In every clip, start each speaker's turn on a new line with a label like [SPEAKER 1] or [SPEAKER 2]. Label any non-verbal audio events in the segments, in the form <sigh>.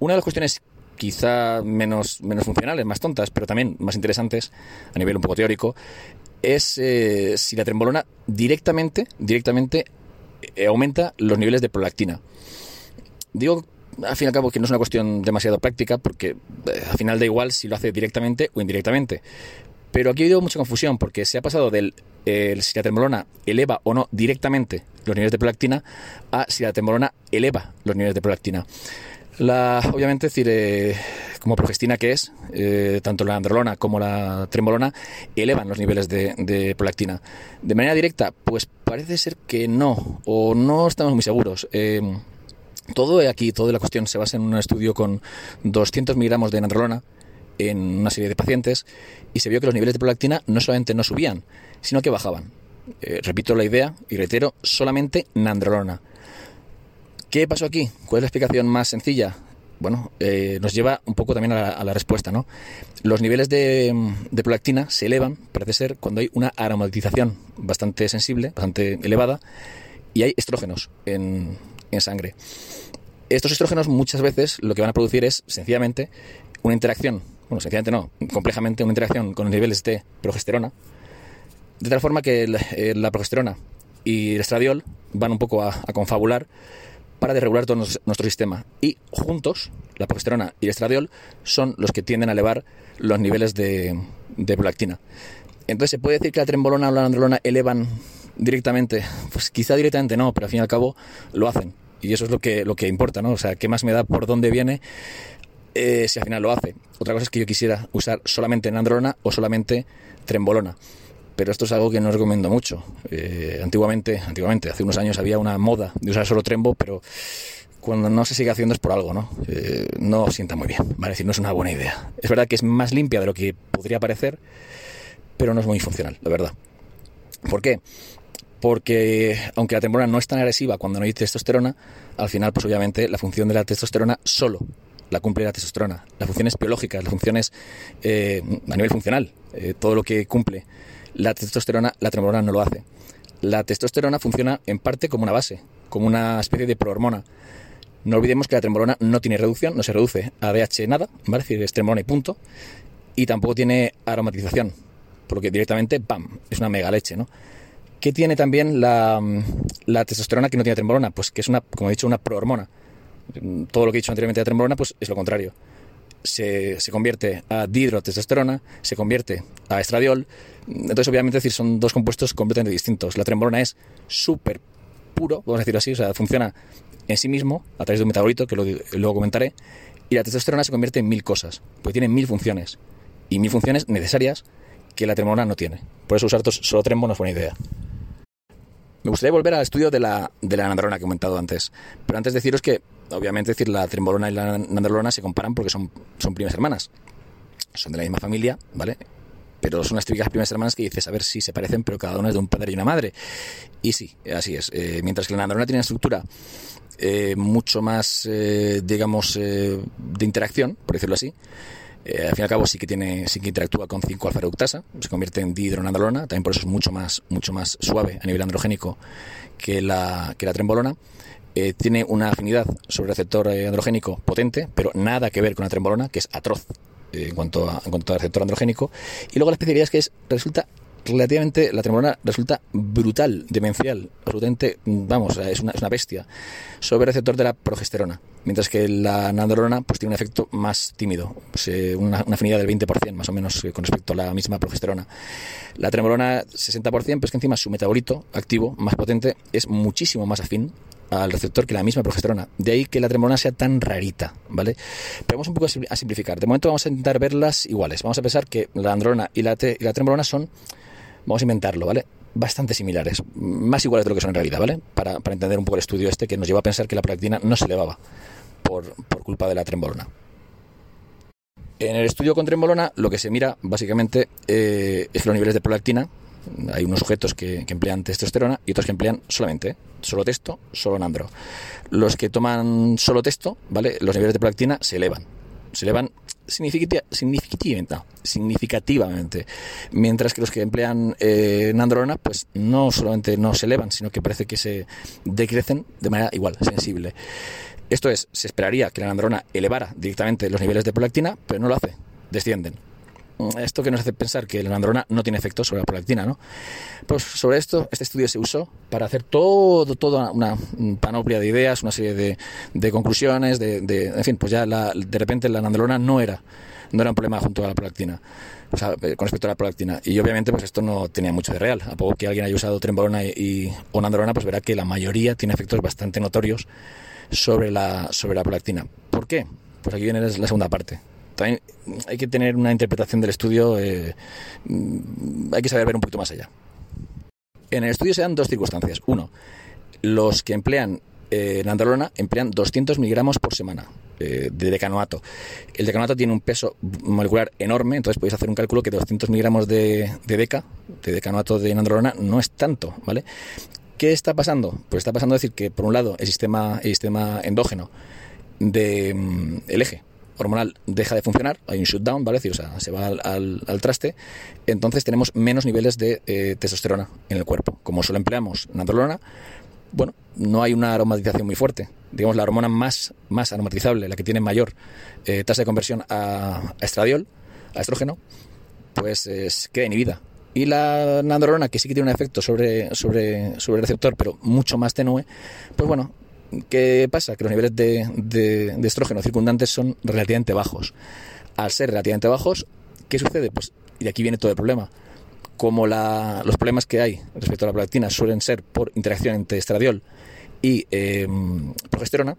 [SPEAKER 1] Una de las cuestiones quizá menos, menos funcionales, más tontas, pero también más interesantes a nivel un poco teórico, es eh, si la trembolona directamente, directamente eh, aumenta los niveles de prolactina. Digo, al fin y al cabo, que no es una cuestión demasiado práctica, porque eh, al final da igual si lo hace directamente o indirectamente. Pero aquí ha habido mucha confusión, porque se ha pasado del si la trembolona eleva o no directamente los niveles de prolactina a si la trembolona eleva los niveles de prolactina. La, obviamente, decir, eh, como progestina que es, eh, tanto la androlona como la trembolona elevan los niveles de, prolactina. De manera directa, pues parece ser que no, o no estamos muy seguros. Eh, todo aquí, toda la cuestión se basa en un estudio con 200 miligramos de androlona en una serie de pacientes y se vio que los niveles de prolactina no solamente no subían, sino que bajaban. repito la idea y reitero, solamente nandrolona. ¿Qué pasó aquí? ¿Cuál es la explicación más sencilla? Bueno, eh, nos lleva un poco también a la, respuesta, ¿no? Los niveles de, prolactina se elevan, parece ser, cuando hay una aromatización bastante sensible, bastante elevada, y hay estrógenos en, sangre. Estos estrógenos muchas veces lo que van a producir es sencillamente una interacción, bueno, sencillamente no, complejamente una interacción con los niveles de progesterona, de tal forma que eh, la, progesterona y el estradiol van un poco a confabular para desregular todo nuestro sistema. Y juntos, la progesterona y el estradiol son los que tienden a elevar los niveles de, prolactina. Entonces, ¿se puede decir que la trembolona o la androlona elevan directamente? Pues quizá directamente no, pero al fin y al cabo lo hacen. Y eso es lo que, lo que importa, ¿no? O sea, ¿qué más me da por dónde viene eh, si al final lo hace? Otra cosa es que yo quisiera usar solamente androlona o solamente trembolona pero esto es algo que no recomiendo mucho. Eh, antiguamente, antiguamente, hace unos años había una moda de usar solo Trembo, pero cuando no se sigue haciendo es por algo, ¿no? Eh, no sienta muy bien, ¿vale? decir, no es una buena idea. Es verdad que es más limpia de lo que podría parecer, pero no es muy funcional, la verdad. ¿Por qué? Porque aunque la trembolona no es tan agresiva cuando no hay testosterona, al final, pues obviamente, la función de la testosterona solo la cumple la testosterona. Las funciones biológicas, las funciones eh, a nivel funcional, todo lo que cumple la testosterona, la trembolona no lo hace. La testosterona funciona en parte como una base, como una especie de prohormona. No olvidemos que la trembolona no tiene reducción, no se reduce a DH nada. Es decir, y punto. Y tampoco tiene aromatización, por lo que directamente, ¡pam!, es una mega leche, ¿no? ¿Qué tiene también la, testosterona que no tiene trembolona? Pues que es una, como he dicho, una prohormona. Todo lo que he dicho anteriormente de trembolona, pues es lo contrario se, convierte a dihidrotestosterona, se convierte a estradiol. Entonces, obviamente, decir, son dos compuestos completamente distintos. La trembolona es súper puro, vamos a decirlo así, o sea, funciona en sí mismo a través de un metabolito, que luego comentaré, y la testosterona se convierte en mil cosas, porque tiene mil funciones, y mil funciones necesarias que la trembolona no tiene. Por eso usar solo trembo no es buena idea. Me gustaría volver al estudio de la, de la que he comentado antes, pero antes deciros que obviamente decir la trembolona y la nandrolona se comparan porque son, son primas hermanas. Son de la misma familia, ¿vale? Pero son las típicas primas hermanas que dices, a ver si se parecen, pero cada una es de un padre y una madre. Y sí, así es. Eh, mientras que la nandrolona tiene una estructura eh, mucho más, eh, digamos, de interacción, por decirlo así, al fin y al cabo sí que tiene sí que interactúa con 5 alfa reductasa, se convierte en dihidronandrolona, también por eso es mucho más mucho más suave a nivel androgénico que la que la trembolona. Eh, tiene una afinidad sobre receptor eh, androgénico potente, pero nada que ver con la trembolona, que es atroz eh, en, cuanto a, cuanto al receptor androgénico. Y luego la especialidad es que es, resulta relativamente, la trembolona resulta brutal, demencial, absolutamente, vamos, es una, es una bestia, sobre el receptor de la progesterona, mientras que la nandrolona pues tiene un efecto más tímido, pues, una, afinidad del 20% más o menos con respecto a la misma progesterona. La trembolona 60%, pero es que encima su metabolito activo más potente es muchísimo más afín al receptor que la misma progesterona. De ahí que la trembolona sea tan rarita, ¿vale? Pero vamos un poco a simplificar. De momento vamos a intentar verlas iguales. Vamos a pensar que la androna y la, y la trembolona son, vamos a inventarlo, ¿vale? Bastante similares, más iguales de lo que son en realidad, ¿vale? Para, entender un poco el estudio este que nos lleva a pensar que la prolactina no se elevaba por, por culpa de la trembolona. En el estudio con trembolona lo que se mira básicamente eh, es los niveles de prolactina hay unos sujetos que, emplean testosterona y otros que emplean solamente, solo testo, solo nandro. Los que toman solo testo, ¿vale? Los niveles de prolactina se elevan. Se elevan significativamente, significativamente. Mientras que los que emplean eh, nandrolona, pues no solamente no se elevan, sino que parece que se decrecen de manera igual, sensible. Esto es, se esperaría que la nandrolona elevara directamente los niveles de prolactina, pero no lo hace, descienden. Esto que nos hace pensar que la nandrolona no tiene efecto sobre la prolactina, ¿no? Pues sobre esto, este estudio se usó para hacer todo, toda una panoplia de ideas, una serie de, conclusiones, de, en fin, pues ya de repente la nandrolona no era, no era un problema junto a la prolactina. O sea, eh, con respecto a la prolactina. Y obviamente, pues esto no tenía mucho de real. A poco que alguien haya usado trembolona y, o nandrolona, pues verá que la mayoría tiene efectos bastante notorios sobre la, sobre la prolactina. ¿Por qué? Pues aquí viene la segunda parte. También hay que tener una interpretación del estudio, eh, hay que saber ver un poquito más allá. En el estudio se dan dos circunstancias. Uno, los que emplean eh, nandrolona emplean 200 miligramos por semana eh, de decanoato. El decanoato tiene un peso molecular enorme, entonces podéis hacer un cálculo que 200 miligramos de, de deca, de decanoato de nandrolona, no es tanto, ¿vale? ¿Qué está pasando? Pues está pasando decir que, por un lado, el sistema, el sistema endógeno del mm, eje hormonal deja de funcionar, hay un shutdown, ¿vale? o sea, se va al, traste, entonces tenemos menos niveles de eh, testosterona en el cuerpo. Como solo empleamos nandrolona, bueno, no hay una aromatización muy fuerte. Digamos, la hormona más, más aromatizable, la que tiene mayor eh, tasa de conversión a, estradiol, a estrógeno, pues queda inhibida. Y la nandrolona, que sí que tiene un efecto sobre, sobre, sobre el receptor, pero mucho más tenue, pues bueno, ¿qué pasa? Que los niveles de, de, estrógeno circundantes son relativamente bajos. Al ser relativamente bajos, ¿qué sucede? Pues, y aquí viene todo el problema. Como los problemas que hay respecto a la prolactina suelen ser por interacción entre estradiol y eh, progesterona,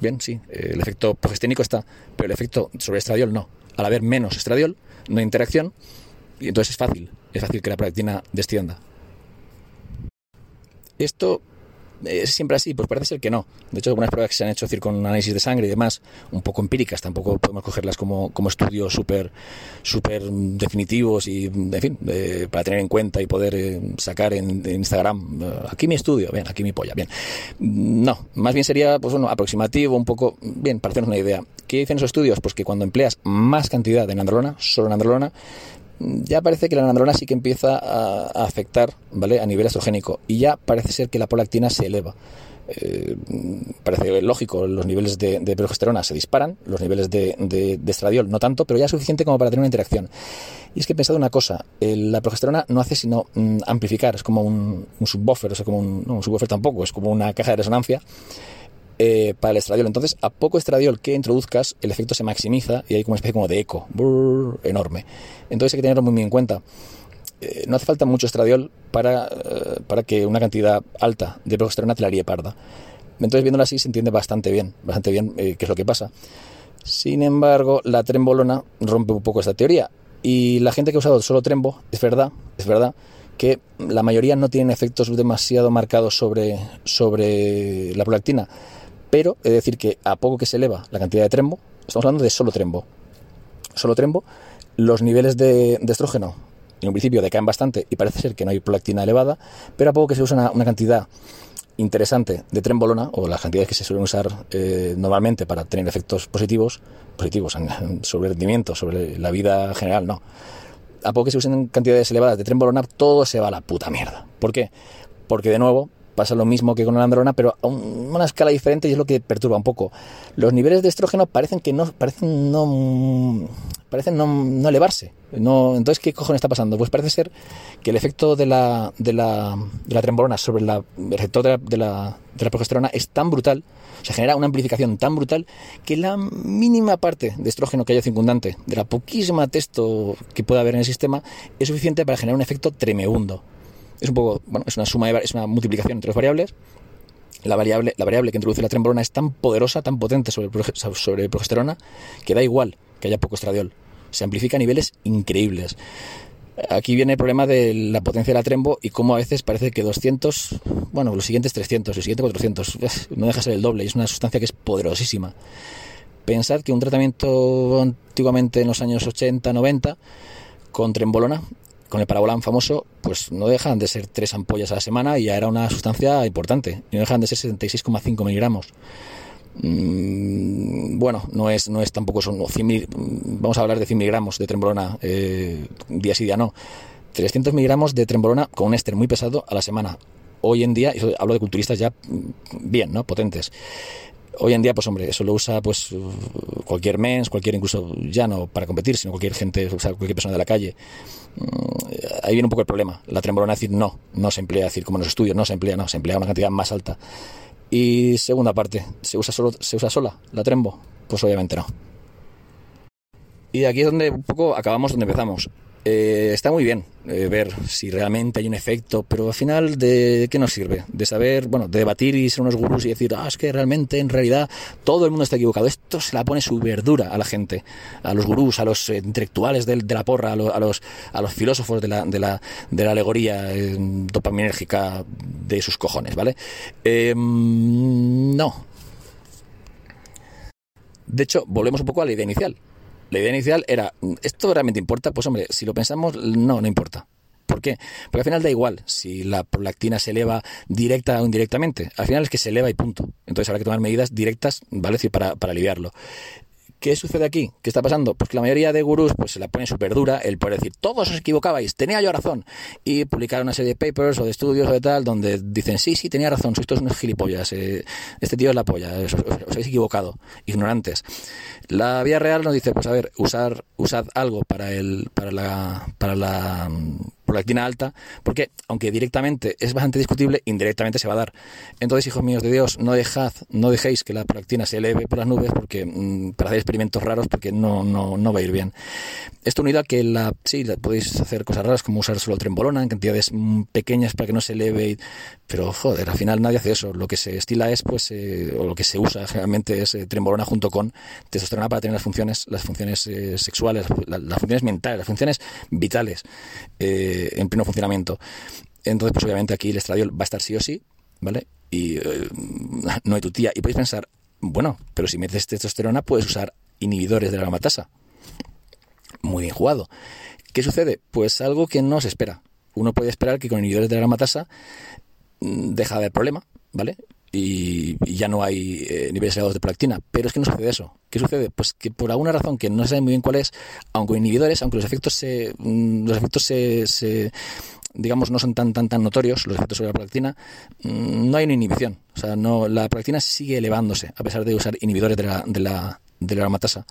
[SPEAKER 1] bien, sí, el efecto progesténico está, pero el efecto sobre estradiol no. Al haber menos estradiol, no hay interacción, y entonces es fácil, es fácil que la prolactina descienda. Esto ¿Es siempre así? Pues parece ser que no. De hecho, algunas pruebas que se han hecho decir, con análisis de sangre y demás, un poco empíricas, tampoco podemos cogerlas como, como estudios súper super definitivos y, en fin, para tener en cuenta y poder eh, sacar en, Instagram, eh, aquí mi estudio, bien, aquí mi polla, bien. No, más bien sería, pues bueno, aproximativo, un poco, bien, para hacernos una idea. ¿Qué dicen esos estudios? Pues que cuando empleas más cantidad de nandrolona, solo nandrolona, ya parece que la nandrolona sí que empieza a, afectar ¿vale? a nivel estrogénico y ya parece ser que la prolactina se eleva. Eh, parece lógico, los niveles de, progesterona se disparan, los niveles de, estradiol no tanto, pero ya es suficiente como para tener una interacción. Y es que he pensado una cosa, la progesterona no hace sino mm, amplificar, es como un, subwoofer, o sea, como un, no, un subwoofer tampoco, es como una caja de resonancia eh, para el estradiol. Entonces, a poco estradiol que introduzcas, el efecto se maximiza y hay como una especie como de eco enorme. Entonces hay que tenerlo muy, en cuenta. Eh, no hace falta mucho estradiol para, eh, para que una cantidad alta de progesterona te la haría parda. Entonces, viéndolo así, se entiende bastante bien, bastante bien qué es lo que pasa. Sin embargo, la trembolona rompe un poco esta teoría. Y la gente que ha usado solo trembo, es verdad, es verdad que la mayoría no tienen efectos demasiado marcados sobre, sobre la prolactina pero es decir que a poco que se eleva la cantidad de trembo, estamos hablando de solo trembo, solo trembo, los niveles de, estrógeno en un principio decaen bastante y parece ser que no hay prolactina elevada, pero a poco que se usa una, cantidad interesante de trembolona, o las cantidades que se suelen usar eh, normalmente para tener efectos positivos, positivos sobre el rendimiento, sobre la vida general, no. A poco que se usen cantidades elevadas de trembolona, todo se va a la puta mierda. ¿Por qué? Porque de nuevo, pasa lo mismo que con la androna, pero a una escala diferente y es lo que perturba un poco. Los niveles de estrógeno parecen que no parecen no parecen no, elevarse. No, entonces, ¿qué cojones está pasando? Pues parece ser que el efecto de la, de la, de la trembolona sobre la, el receptor de la, de, la, progesterona es tan brutal, se genera una amplificación tan brutal, que la mínima parte de estrógeno que haya circundante, de la poquísima texto que pueda haber en el sistema, es suficiente para generar un efecto tremebundo es un poco, bueno, es una suma, es una multiplicación entre dos variables. La variable, la variable que introduce la trembolona es tan poderosa, tan potente sobre, sobre progesterona, que da igual que haya poco estradiol. Se amplifica a niveles increíbles. Aquí viene el problema de la potencia de la trembo y cómo a veces parece que 200, bueno, los siguientes 300, los siguientes 400, <laughs> no deja ser el doble, es una sustancia que es poderosísima. Pensad que un tratamiento antiguamente en los años 80, 90 con trembolona con el parabolán famoso, pues no dejan de ser tres ampollas a la semana y ya era una sustancia importante. Y no dejan de ser 76,5 miligramos. Mm, bueno, no es, no es tampoco son 100 vamos a hablar de 100 miligramos de trembolona eh, día sí día no. 300 miligramos de trembolona con un éster muy pesado a la semana. Hoy en día, hablo de culturistas ya mm, bien, ¿no? Potentes. Hoy en día, pues hombre, eso lo usa pues cualquier mens, cualquier incluso ya no para competir, sino cualquier gente, cualquier persona de la calle. Mm, ahí viene un poco el problema. La trembolona decir, no, no se emplea, decir, como en los estudios, no se emplea, no, se emplea una cantidad más alta. Y segunda parte, ¿se usa, solo, ¿se usa sola la trembo? Pues obviamente no. Y aquí es donde un poco acabamos donde empezamos. Eh, está muy bien eh, ver si realmente hay un efecto, pero al final, ¿de qué nos sirve? De saber, bueno, de debatir y ser unos gurús y decir, ah, es que realmente, en realidad, todo el mundo está equivocado. Esto se la pone su verdura a la gente, a los gurús, a los eh, intelectuales de, la porra, a, los, a los filósofos de la, de la, de la alegoría dopaminérgica de sus cojones, ¿vale? no. De hecho, volvemos un poco a la idea inicial la idea inicial era, ¿esto realmente importa? Pues hombre, si lo pensamos, no, no importa. ¿Por qué? Porque al final da igual si la prolactina se eleva directa o indirectamente. Al final es que se eleva y punto. Entonces habrá que tomar medidas directas, ¿vale? para, para aliviarlo. ¿Qué sucede aquí? ¿Qué está pasando? Pues que la mayoría de gurús pues, se la pone súper dura el poder decir, todos os equivocabais, tenía yo razón. Y publicar una serie de papers o de estudios o de tal, donde dicen, sí, sí, tenía razón, sois todos unos gilipollas, eh, este tío es la polla, os, habéis equivocado, ignorantes. La vía real nos dice, pues a ver, usar, usad algo para, el, para la, para la prolactina alta, porque aunque directamente es bastante discutible, indirectamente se va a dar. Entonces, hijos míos de Dios, no dejad, no dejéis que la prolactina se eleve por las nubes porque mm, para hacer experimentos raros porque no, no, no va a ir bien. Esto unido a que la, sí, podéis hacer cosas raras como usar solo trembolona en cantidades mm, pequeñas para que no se eleve, pero joder, al final nadie hace eso. Lo que se estila es, pues, eh, o lo que se usa generalmente es eh, trembolona junto con testosterona para tener las funciones, las funciones eh, sexuales, las funciones mentales, las funciones vitales. Eh, en pleno funcionamiento. Entonces, pues obviamente aquí el estradiol va a estar sí o sí, ¿vale? Y eh, no hay tu tía. Y podéis pensar, bueno, pero si metes testosterona puedes usar inhibidores de la aromatasa. Muy bien jugado. ¿Qué sucede? Pues algo que no se espera. Uno puede esperar que con inhibidores de la aromatasa mm, deja de haber problema, ¿vale? Y, ya no hay eh, niveles elevados de prolactina. Pero es que no sucede eso. ¿Qué sucede? Pues que por alguna razón que no se sabe muy bien cuál es, aunque inhibidores, aunque los efectos se, mm, los efectos se, digamos no son tan tan tan notorios los efectos sobre la prolactina, mm, no hay una inhibición. O sea, no la prolactina sigue elevándose a pesar de usar inhibidores de la, de la, de la aromatasa.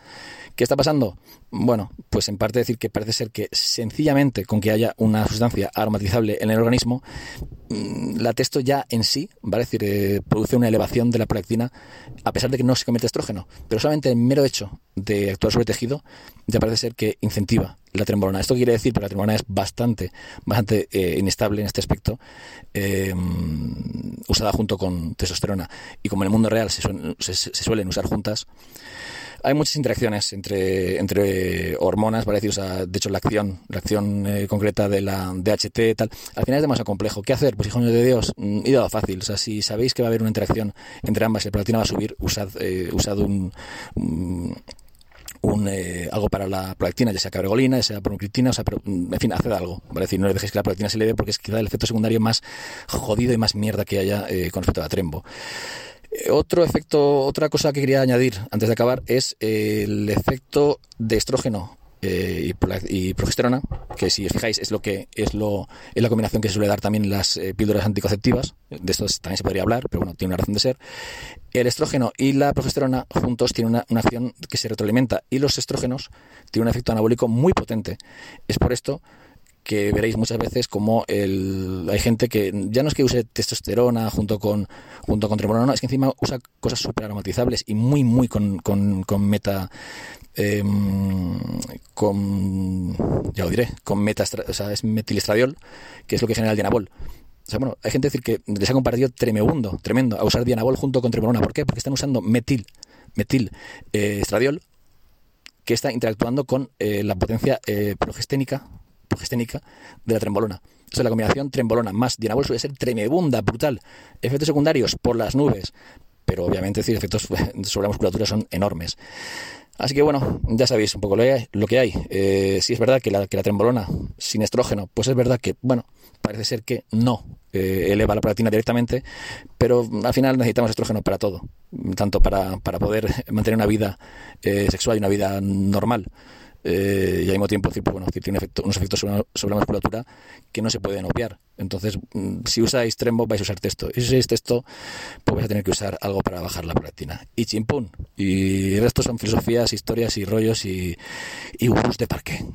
[SPEAKER 1] ¿Qué está pasando? Bueno, pues en parte decir que parece ser que sencillamente con que haya una sustancia aromatizable en el organismo, mm, la testo ya en sí, ¿vale? decir, eh, produce una elevación de la prolactina a pesar de que no se convierte estrógeno. Pero solamente el mero hecho de actuar sobre tejido ya parece ser que incentiva la trembolona. Esto quiere decir que la trembolona es bastante, bastante eh, inestable en este aspecto, eh, usada junto con testosterona. Y como en el mundo real se, se suelen usar juntas, hay muchas interacciones entre, entre hormonas, ¿vale? decir, o sea, de hecho la acción, la acción eh, concreta de la DHT tal, al final es demasiado complejo. ¿Qué hacer? Pues hijos de Dios, mm, dado fácil. O sea, si sabéis que va a haber una interacción entre ambas y la va a subir, usad, eh, usad un, un eh, algo para la prolactina, ya sea cabregolina, ya sea pronuclitina, o sea, pero, mm, en fin, haced algo, ¿vale? no le dejéis que la prolactina se eleve porque es quizá el efecto secundario más jodido y más mierda que haya con respecto a la trembo. Otro efecto, otra cosa que quería añadir antes de acabar es el efecto de estrógeno eh, y, progesterona, que si os fijáis es lo que es lo es la combinación que se suele dar también las eh, píldoras anticonceptivas. De esto también se podría hablar, pero bueno, tiene una razón de ser. El estrógeno y la progesterona juntos tienen una, una acción que se retroalimenta y los estrógenos tienen un efecto anabólico muy potente. Es por esto que veréis muchas veces como el, hay gente que ya no es que use testosterona junto con junto con trembolona, es que encima usa cosas súper aromatizables y muy muy con, con, con meta em, con ya lo diré con meta o sea es metilestradiol que es lo que genera el dianabol o sea, bueno, hay gente decir que les ha compartido tremendo, tremendo, a usar dianabol junto con trembolona. ¿Por qué? Porque están usando metil, metil eh, estradiol, que está interactuando con eh, la potencia eh, progesténica progesténica de la trembolona. Entonces la combinación trembolona más dianabol suele ser tremebunda, brutal. Efectos secundarios por las nubes, pero obviamente decir, efectos <laughs> sobre la musculatura son enormes. Así que bueno, ya sabéis un poco lo que hay. Eh, si es verdad que la, que la trembolona sin estrógeno, pues es verdad que, bueno, parece ser que no eh, eleva la prolactina directamente, pero al final necesitamos estrógeno para todo, tanto para, para poder <laughs> mantener una vida eh, sexual y una vida normal. Eh, y al mismo tiempo pues, bueno, tiene unos efectos sobre, la musculatura que no se pueden obviar. Entonces, mm, si usáis Trembo, vais a usar texto. Y si usáis texto, pues vais a tener que usar algo para bajar la prolactina. Y chimpún. Y el resto son filosofías, historias y rollos y, y de parque.